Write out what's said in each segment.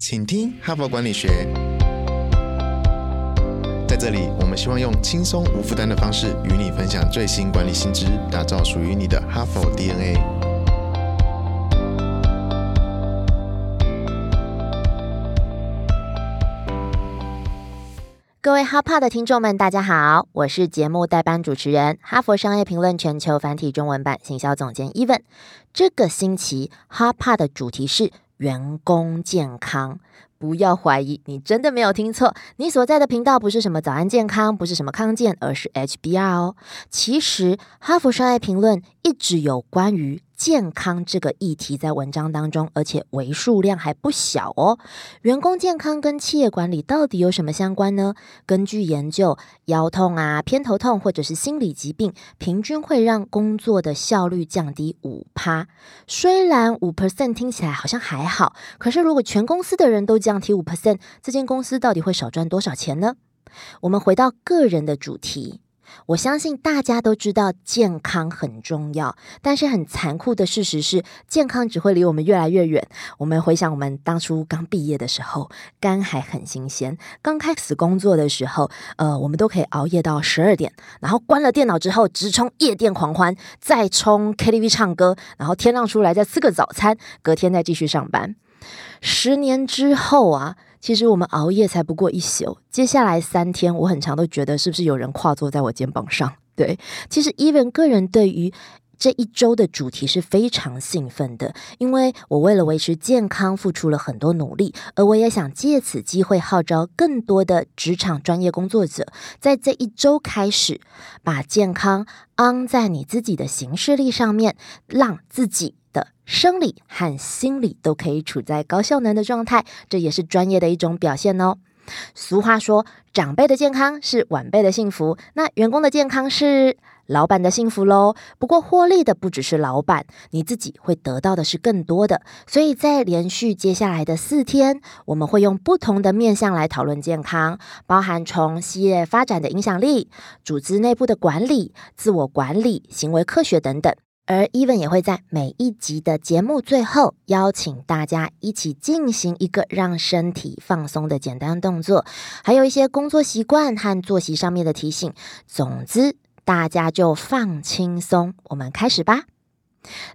请听哈佛管理学。在这里，我们希望用轻松无负担的方式与你分享最新管理新知，打造属于你的哈佛 DNA。各位哈帕的听众们，大家好，我是节目代班主持人、哈佛商业评论全球繁体中文版行销总监 Even。这个星期哈帕的主题是员工健康。不要怀疑，你真的没有听错。你所在的频道不是什么早安健康，不是什么康健，而是 HBR 哦。其实，哈佛商业评论一直有关于健康这个议题在文章当中，而且为数量还不小哦。员工健康跟企业管理到底有什么相关呢？根据研究，腰痛啊、偏头痛或者是心理疾病，平均会让工作的效率降低五趴。虽然五 percent 听起来好像还好，可是如果全公司的人都降低五 percent，这间公司到底会少赚多少钱呢？我们回到个人的主题，我相信大家都知道健康很重要，但是很残酷的事实是，健康只会离我们越来越远。我们回想我们当初刚毕业的时候，肝还很新鲜，刚开始工作的时候，呃，我们都可以熬夜到十二点，然后关了电脑之后直冲夜店狂欢，再冲 KTV 唱歌，然后天亮出来再吃个早餐，隔天再继续上班。十年之后啊，其实我们熬夜才不过一宿，接下来三天，我很常都觉得是不是有人跨坐在我肩膀上？对，其实 even 个人对于这一周的主题是非常兴奋的，因为我为了维持健康付出了很多努力，而我也想借此机会号召更多的职场专业工作者，在这一周开始把健康安在你自己的行事历上面，让自己。生理和心理都可以处在高效能的状态，这也是专业的一种表现哦。俗话说，长辈的健康是晚辈的幸福，那员工的健康是老板的幸福喽。不过，获利的不只是老板，你自己会得到的是更多的。所以在连续接下来的四天，我们会用不同的面向来讨论健康，包含从企业发展的影响力、组织内部的管理、自我管理、行为科学等等。而 Even 也会在每一集的节目最后邀请大家一起进行一个让身体放松的简单动作，还有一些工作习惯和作息上面的提醒。总之，大家就放轻松，我们开始吧。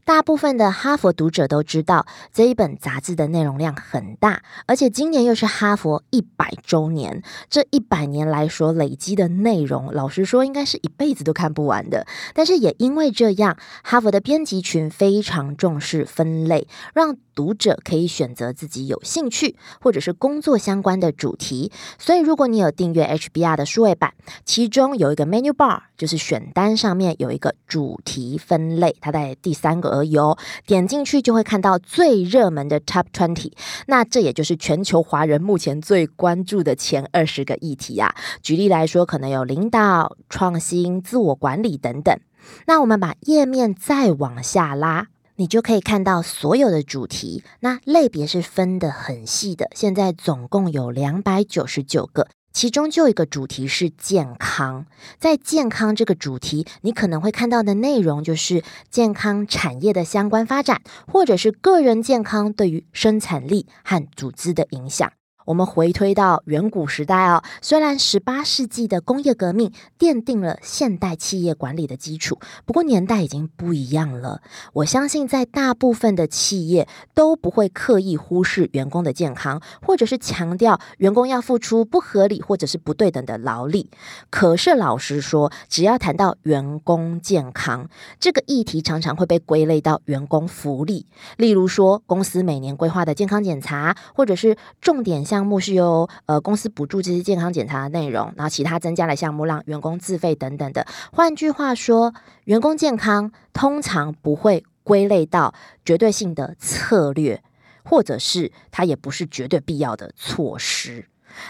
大部分的哈佛读者都知道，这一本杂志的内容量很大，而且今年又是哈佛一百周年。这一百年来所累积的内容，老实说，应该是一辈子都看不完的。但是也因为这样，哈佛的编辑群非常重视分类，让读者可以选择自己有兴趣或者是工作相关的主题。所以，如果你有订阅 HBR 的数位版，其中有一个 menu bar，就是选单上面有一个主题分类，它在第。三个而已哦，点进去就会看到最热门的 Top Twenty，那这也就是全球华人目前最关注的前二十个议题啊。举例来说，可能有领导、创新、自我管理等等。那我们把页面再往下拉，你就可以看到所有的主题，那类别是分的很细的，现在总共有两百九十九个。其中就一个主题是健康，在健康这个主题，你可能会看到的内容就是健康产业的相关发展，或者是个人健康对于生产力和组织的影响。我们回推到远古时代哦，虽然十八世纪的工业革命奠定了现代企业管理的基础，不过年代已经不一样了。我相信在大部分的企业都不会刻意忽视员工的健康，或者是强调员工要付出不合理或者是不对等的劳力。可是老实说，只要谈到员工健康这个议题，常常会被归类到员工福利，例如说公司每年规划的健康检查，或者是重点。项目是由呃公司补助这些健康检查的内容，然后其他增加的项目让员工自费等等的。换句话说，员工健康通常不会归类到绝对性的策略，或者是它也不是绝对必要的措施。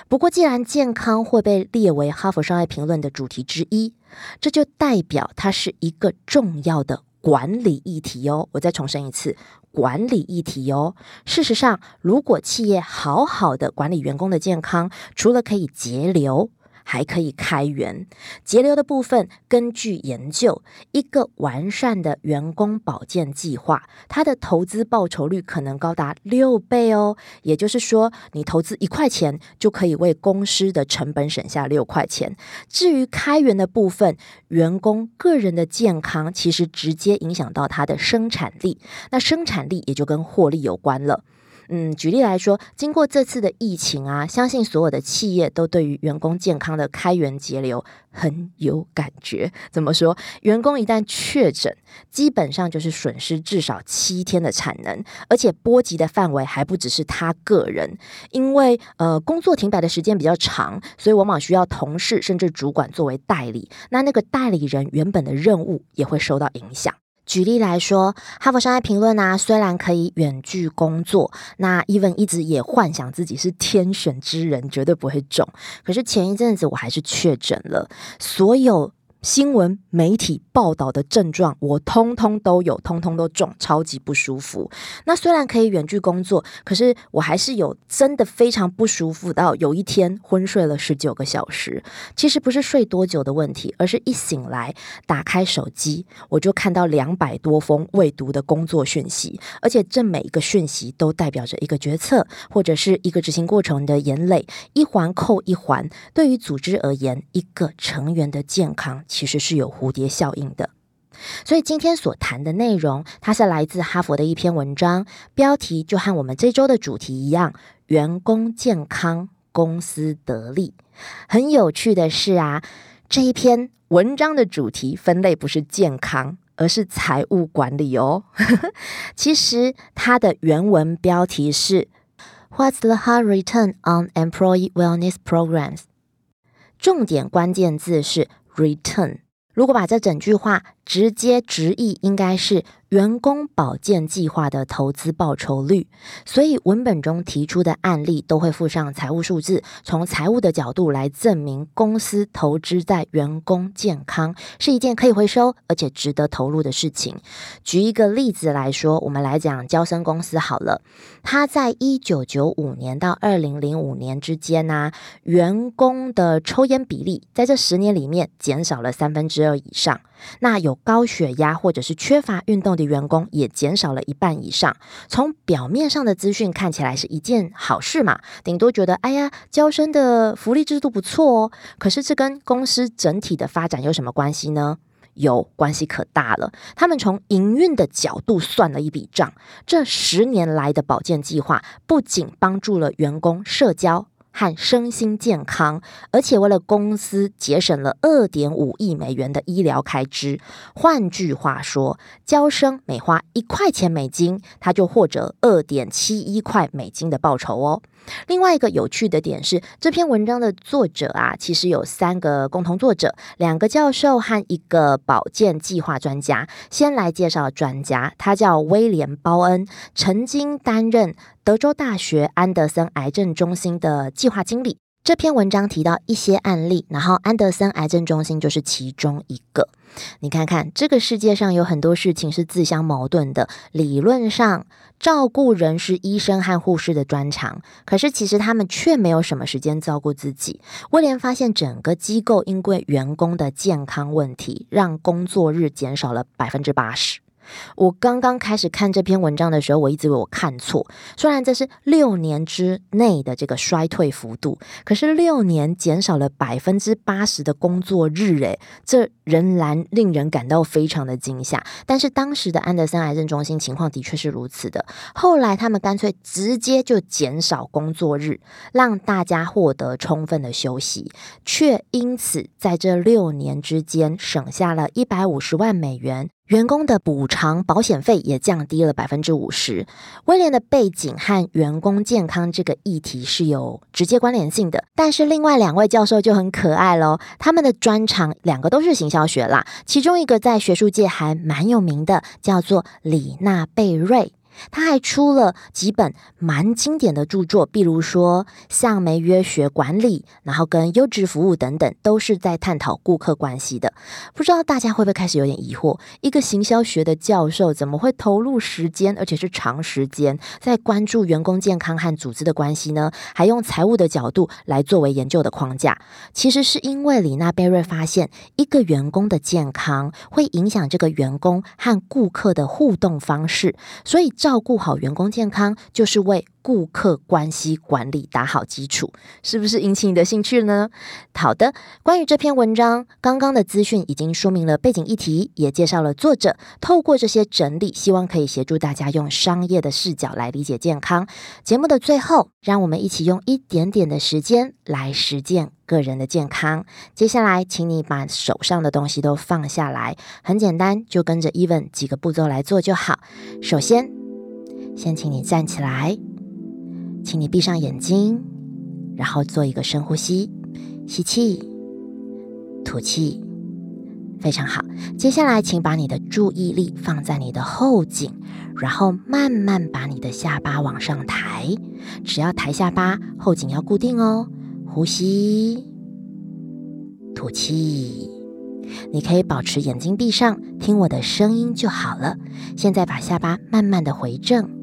不过，既然健康会被列为哈佛商业评论的主题之一，这就代表它是一个重要的管理议题哟。我再重申一次。管理议题哟。事实上，如果企业好好的管理员工的健康，除了可以节流，还可以开源。节流的部分，根据研究，一个完善的员工保健计划，它的投资报酬率可能高达六倍哦。也就是说，你投资一块钱，就可以为公司的成本省下六块钱。至于开源的部分，员工个人的健康其实直接影响到他的生产力，那生产力也就跟获利有关了。嗯，举例来说，经过这次的疫情啊，相信所有的企业都对于员工健康的开源节流很有感觉。怎么说？员工一旦确诊，基本上就是损失至少七天的产能，而且波及的范围还不只是他个人，因为呃工作停摆的时间比较长，所以往往需要同事甚至主管作为代理，那那个代理人原本的任务也会受到影响。举例来说，哈佛商业评论啊，虽然可以远距工作，那 Even 一直也幻想自己是天选之人，绝对不会中。可是前一阵子我还是确诊了，所有。新闻媒体报道的症状，我通通都有，通通都中，超级不舒服。那虽然可以远距工作，可是我还是有真的非常不舒服到有一天昏睡了十九个小时。其实不是睡多久的问题，而是一醒来打开手机，我就看到两百多封未读的工作讯息，而且这每一个讯息都代表着一个决策或者是一个执行过程的眼泪，一环扣一环。对于组织而言，一个成员的健康。其实是有蝴蝶效应的，所以今天所谈的内容，它是来自哈佛的一篇文章，标题就和我们这周的主题一样：员工健康，公司得利。很有趣的是啊，这一篇文章的主题分类不是健康，而是财务管理哦。其实它的原文标题是 "What's the hard return on employee wellness programs？" 重点关键字是。Return，如果把这整句话直接直译，应该是。员工保健计划的投资报酬率，所以文本中提出的案例都会附上财务数字，从财务的角度来证明公司投资在员工健康是一件可以回收而且值得投入的事情。举一个例子来说，我们来讲交生公司好了，他在一九九五年到二零零五年之间呢，员工的抽烟比例在这十年里面减少了三分之二以上。那有高血压或者是缺乏运动的员工也减少了一半以上。从表面上的资讯看起来是一件好事嘛，顶多觉得哎呀，交生的福利制度不错哦。可是这跟公司整体的发展有什么关系呢？有关系可大了。他们从营运的角度算了一笔账，这十年来的保健计划不仅帮助了员工社交。和身心健康，而且为了公司节省了二点五亿美元的医疗开支。换句话说，交生每花一块钱美金，他就获得二点七一块美金的报酬哦。另外一个有趣的点是，这篇文章的作者啊，其实有三个共同作者，两个教授和一个保健计划专家。先来介绍专家，他叫威廉·鲍恩，曾经担任德州大学安德森癌症中心的计划经理。这篇文章提到一些案例，然后安德森癌症中心就是其中一个。你看看，这个世界上有很多事情是自相矛盾的。理论上，照顾人是医生和护士的专长，可是其实他们却没有什么时间照顾自己。威廉发现，整个机构因为员工的健康问题，让工作日减少了百分之八十。我刚刚开始看这篇文章的时候，我一直以为我看错。虽然这是六年之内的这个衰退幅度，可是六年减少了百分之八十的工作日，诶，这仍然令人感到非常的惊吓。但是当时的安德森癌症中心情况的确是如此的。后来他们干脆直接就减少工作日，让大家获得充分的休息，却因此在这六年之间省下了一百五十万美元。员工的补偿保险费也降低了百分之五十。威廉的背景和员工健康这个议题是有直接关联性的，但是另外两位教授就很可爱喽。他们的专长两个都是行销学啦，其中一个在学术界还蛮有名的，叫做李娜贝瑞。他还出了几本蛮经典的著作，比如说像梅约学管理，然后跟优质服务等等，都是在探讨顾客关系的。不知道大家会不会开始有点疑惑，一个行销学的教授怎么会投入时间，而且是长时间，在关注员工健康和组织的关系呢？还用财务的角度来作为研究的框架？其实是因为李娜贝瑞发现，一个员工的健康会影响这个员工和顾客的互动方式，所以。照顾好员工健康，就是为顾客关系管理打好基础，是不是引起你的兴趣呢？好的，关于这篇文章，刚刚的资讯已经说明了背景议题，也介绍了作者。透过这些整理，希望可以协助大家用商业的视角来理解健康。节目的最后，让我们一起用一点点的时间来实践个人的健康。接下来，请你把手上的东西都放下来，很简单，就跟着 Even 几个步骤来做就好。首先。先请你站起来，请你闭上眼睛，然后做一个深呼吸，吸气，吐气，非常好。接下来，请把你的注意力放在你的后颈，然后慢慢把你的下巴往上抬。只要抬下巴，后颈要固定哦。呼吸，吐气。你可以保持眼睛闭上，听我的声音就好了。现在把下巴慢慢的回正。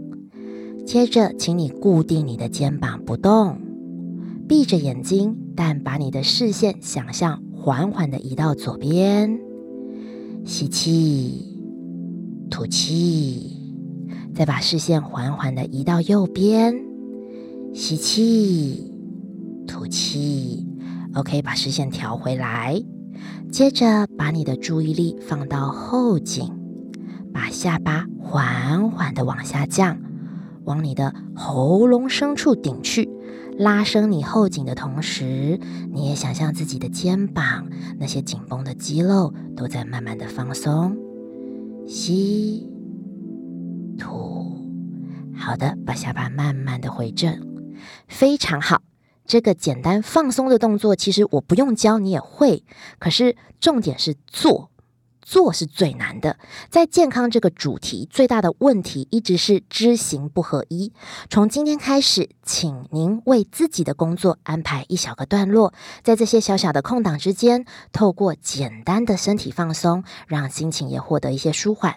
接着，请你固定你的肩膀不动，闭着眼睛，但把你的视线想象缓缓的移到左边，吸气，吐气，再把视线缓缓的移到右边，吸气，吐气。OK，把视线调回来。接着，把你的注意力放到后颈，把下巴缓缓的往下降。往你的喉咙深处顶去，拉伸你后颈的同时，你也想象自己的肩膀那些紧绷的肌肉都在慢慢的放松。吸，吐，好的，把下巴慢慢的回正，非常好。这个简单放松的动作，其实我不用教你也会，可是重点是做。做是最难的，在健康这个主题，最大的问题一直是知行不合一。从今天开始，请您为自己的工作安排一小个段落，在这些小小的空档之间，透过简单的身体放松，让心情也获得一些舒缓。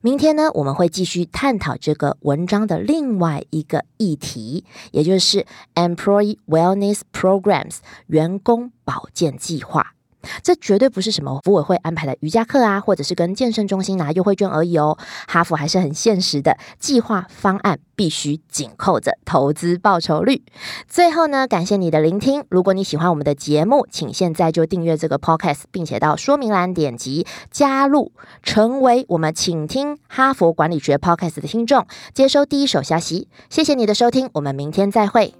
明天呢，我们会继续探讨这个文章的另外一个议题，也就是 Employee Wellness Programs 员工保健计划。这绝对不是什么服委会安排的瑜伽课啊，或者是跟健身中心拿优惠券而已哦。哈佛还是很现实的，计划方案必须紧扣着投资报酬率。最后呢，感谢你的聆听。如果你喜欢我们的节目，请现在就订阅这个 podcast，并且到说明栏点击加入，成为我们请听哈佛管理学 podcast 的听众，接收第一手消息。谢谢你的收听，我们明天再会。